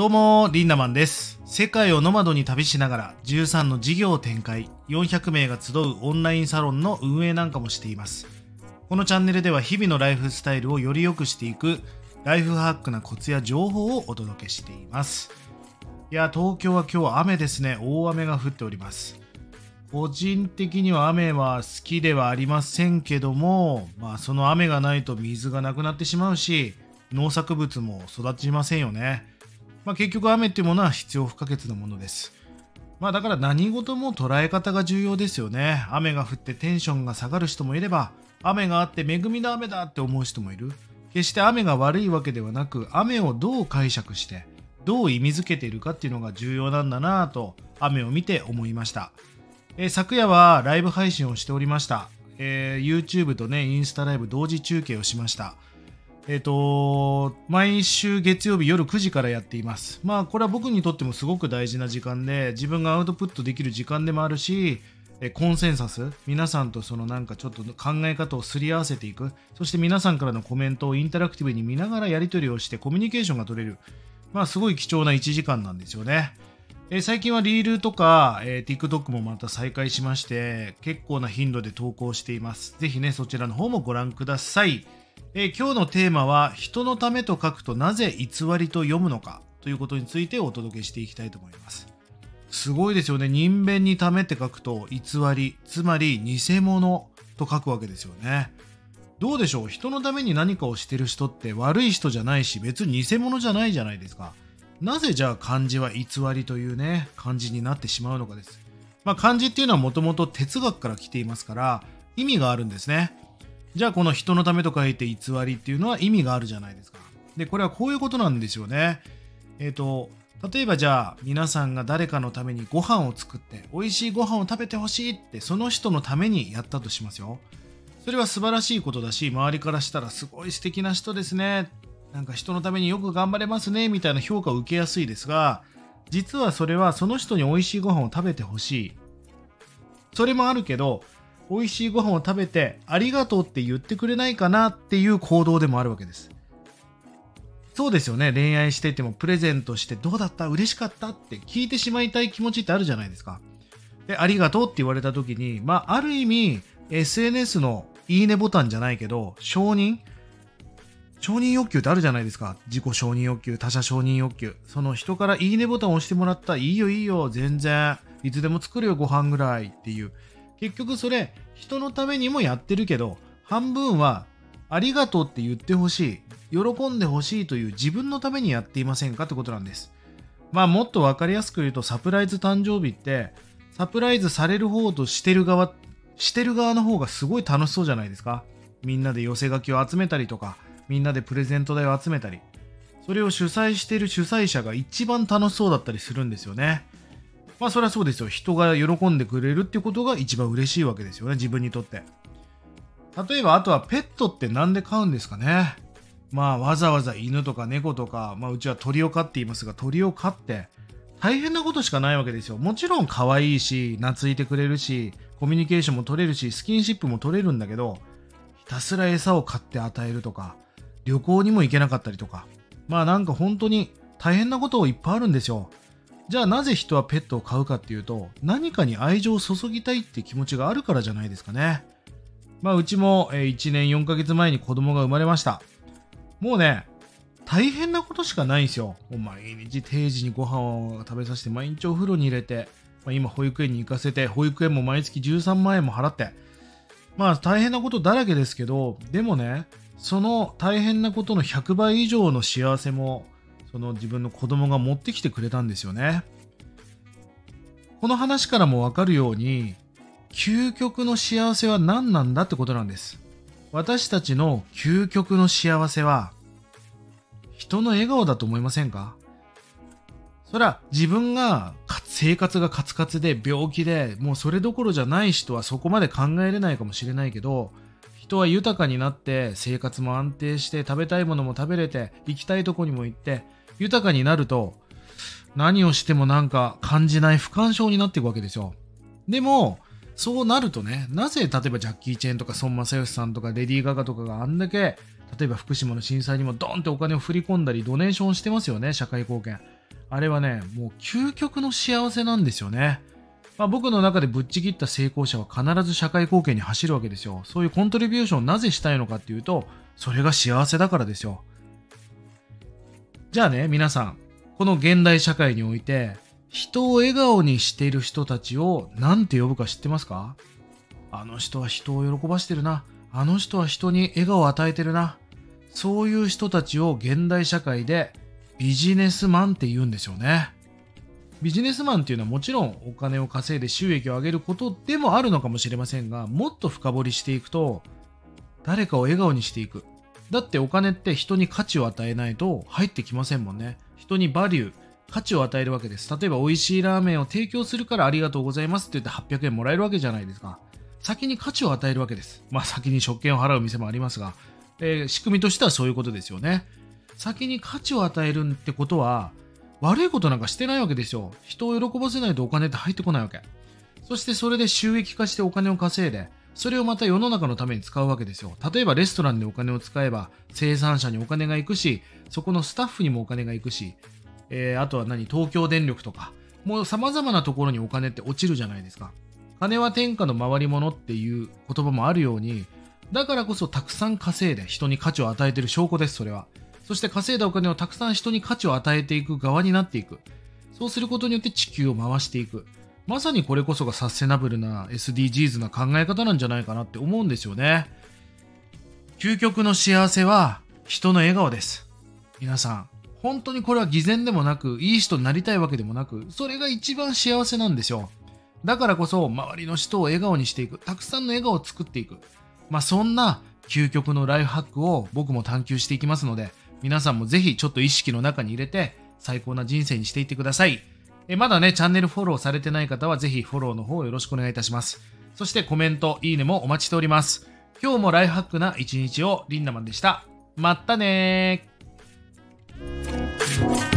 どうも、リンダマンです。世界をノマドに旅しながら13の事業を展開、400名が集うオンラインサロンの運営なんかもしています。このチャンネルでは日々のライフスタイルをより良くしていくライフハックなコツや情報をお届けしています。いや、東京は今日雨ですね。大雨が降っております。個人的には雨は好きではありませんけども、まあその雨がないと水がなくなってしまうし、農作物も育ちませんよね。まあ結局雨っていうものは必要不可欠なものです。まあだから何事も捉え方が重要ですよね。雨が降ってテンションが下がる人もいれば、雨があって恵みの雨だって思う人もいる。決して雨が悪いわけではなく、雨をどう解釈して、どう意味づけているかっていうのが重要なんだなぁと、雨を見て思いました。えー昨夜はライブ配信をしておりました。えー YouTube とね、インスタライブ同時中継をしました。えっ、と、毎週月曜日夜9時からやっています。まあ、これは僕にとってもすごく大事な時間で、自分がアウトプットできる時間でもあるし、コンセンサス、皆さんとそのなんかちょっと考え方をすり合わせていく、そして皆さんからのコメントをインタラクティブに見ながらやり取りをしてコミュニケーションが取れる。まあ、すごい貴重な1時間なんですよね。え最近はリールとか、えー TikTok もまた再開しまして、結構な頻度で投稿しています。ぜひね、そちらの方もご覧ください。え今日のテーマは、人のためと書くとなぜ偽りと読むのかということについてお届けしていきたいと思います。すごいですよね。人弁にためって書くと偽り、つまり偽物と書くわけですよね。どうでしょう？人のために何かをしてる人って悪い人じゃないし別に偽物じゃないじゃないですか。なぜじゃあ漢字は偽りというね漢字になってしまうのかです。まあ漢字っていうのはもともと哲学から来ていますから意味があるんですね。じゃあこの人のためと書いて偽りっていうのは意味があるじゃないですか。でこれはこういうことなんですよね。えっ、と例えばじゃあ皆さんが誰かのためにご飯を作って美味しいご飯を食べてほしいってその人のためにやったとしますよ。それは素晴らしいことだし周りからしたらすごい素敵な人ですねなんか人のためによく頑張れますねみたいな評価を受けやすいですが実はそれはその人に美味しいご飯を食べてほしいそれもあるけど美味しいご飯を食べてありがとうって言ってくれないかなっていう行動でもあるわけですそうですよね恋愛しててもプレゼントしてどうだった？嬉しかったって聞いてしまいたい気持ちってあるじゃないですかでありがとうって言われた時にまあある意味 SNS のいいねボタンじゃないけど承認？承認欲求ってあるじゃないですか。自己承認欲求、他者承認欲求。その人からいいねボタンを押してもらった。いいよいいよ、全然。いつでも作るよ、ご飯ぐらいっていう。結局それ、人のためにもやってるけど、半分は、ありがとうって言ってほしい。喜んでほしいという自分のためにやっていませんかってことなんです。まあもっとわかりやすく言うと、サプライズ誕生日って、サプライズされる方としてる側、してる側の方がすごい楽しそうじゃないですか。みんなで寄せ書きを集めたりとか、みんなでプレゼント代を集めたり、それを主催している主催者が一番楽しそうだったりするんですよね。まあそれはそうですよ。人が喜んでくれるっていうことが一番嬉しいわけですよね、自分にとって。例えば、あとはペットって何で飼うんですかね。まあわざわざ犬とか猫とか、まあうちは鳥を飼っていますが、鳥を飼って大変なことしかないわけですよ。もちろん可愛いし、懐いてくれるし、コミュニケーションも取れるし、スキンシップも取れるんだけど、ひたすら餌を買って与えるとか、旅行にも行けなかったりとか、まあなんか本当に大変なこといっぱいあるんですよ。じゃあなぜ人はペットを飼うかっていうと、何かに愛情を注ぎたいって気持ちがあるからじゃないですかね。まあうちも1年4ヶ月前に子供が生まれました。もうね、大変なことしかないんですよ。毎日定時にご飯を食べさせて、毎日お風呂に入れて、まあ、今保育園に行かせて、保育園も毎月13万円も払って、まあ大変なことだらけですけど、でもね、その大変なことの100倍以上の幸せも、その自分の子供が持ってきてくれたんですよね。この話からもわかるように、究極の幸せは何なんだってことなんです。私たちの究極の幸せは、人の笑顔だと思いませんか？そりゃ自分が生活がカツカツで病気でもうそれどころじゃない人はそこまで考えれないかもしれないけど人は豊かになって生活も安定して食べたいものも食べれて行きたいとこにも行って豊かになると何をしてもなんか感じない不感症になっていくわけですよでもそうなるとねなぜ例えばジャッキー・チェーンとか孫正義さんとかレディー・ガガとかがあんだけ例えば福島の震災にもドンってお金を振り込んだりドネーションしてますよね社会貢献あれはね、もう究極の幸せなんですよね。まあ、僕の中でぶっちぎった成功者は必ず社会貢献に走るわけですよ。そういうコントリビューションをなぜしたいのかっていうと、それが幸せだからですよ。じゃあね、皆さん、この現代社会において、人を笑顔にしている人たちを何て呼ぶか知ってますか？あの人は人を喜ばしてるな。あの人は人に笑顔を与えてるな。そういう人たちを現代社会でビジネスマンって言うんですよね。ビジネスマンっていうのはもちろんお金を稼いで収益を上げることでもあるのかもしれませんが、もっと深掘りしていくと、誰かを笑顔にしていく。だってお金って人に価値を与えないと入ってきませんもんね。人にバリュー、価値を与えるわけです。例えば美味しいラーメンを提供するからありがとうございますって言って800円もらえるわけじゃないですか。先に価値を与えるわけです。まあ先に食券を払う店もありますが、えー、仕組みとしてはそういうことですよね。先に価値を与えるってことは、悪いことなんかしてないわけですよ。人を喜ばせないとお金って入ってこないわけ。そしてそれで収益化してお金を稼いで、それをまた世の中のために使うわけですよ。例えばレストランでお金を使えば生産者にお金が行くし、そこのスタッフにもお金が行くし、えー、あとは何、東京電力とか、もう様々なところにお金って落ちるじゃないですか。金は天下の回り物っていう言葉もあるように、だからこそたくさん稼いで人に価値を与えている証拠です、それは。そして稼いだお金をたくさん人に価値を与えていく側になっていく。そうすることによって地球を回していく。まさにこれこそがサステナブルな SDGs な考え方なんじゃないかなって思うんですよね。究極の幸せは人の笑顔です。皆さん、本当にこれは偽善でもなく、いい人になりたいわけでもなく、それが一番幸せなんですよ。だからこそ、周りの人を笑顔にしていく。たくさんの笑顔を作っていく。まあ、そんな究極のライフハックを僕も探求していきますので、皆さんもぜひちょっと意識の中に入れて最高な人生にしていってください。えまだね、チャンネルフォローされてない方はぜひフォローの方よろしくお願いいたします。そしてコメント、いいねもお待ちしております。今日もライフハックな一日をリンダマンでした。まったねー。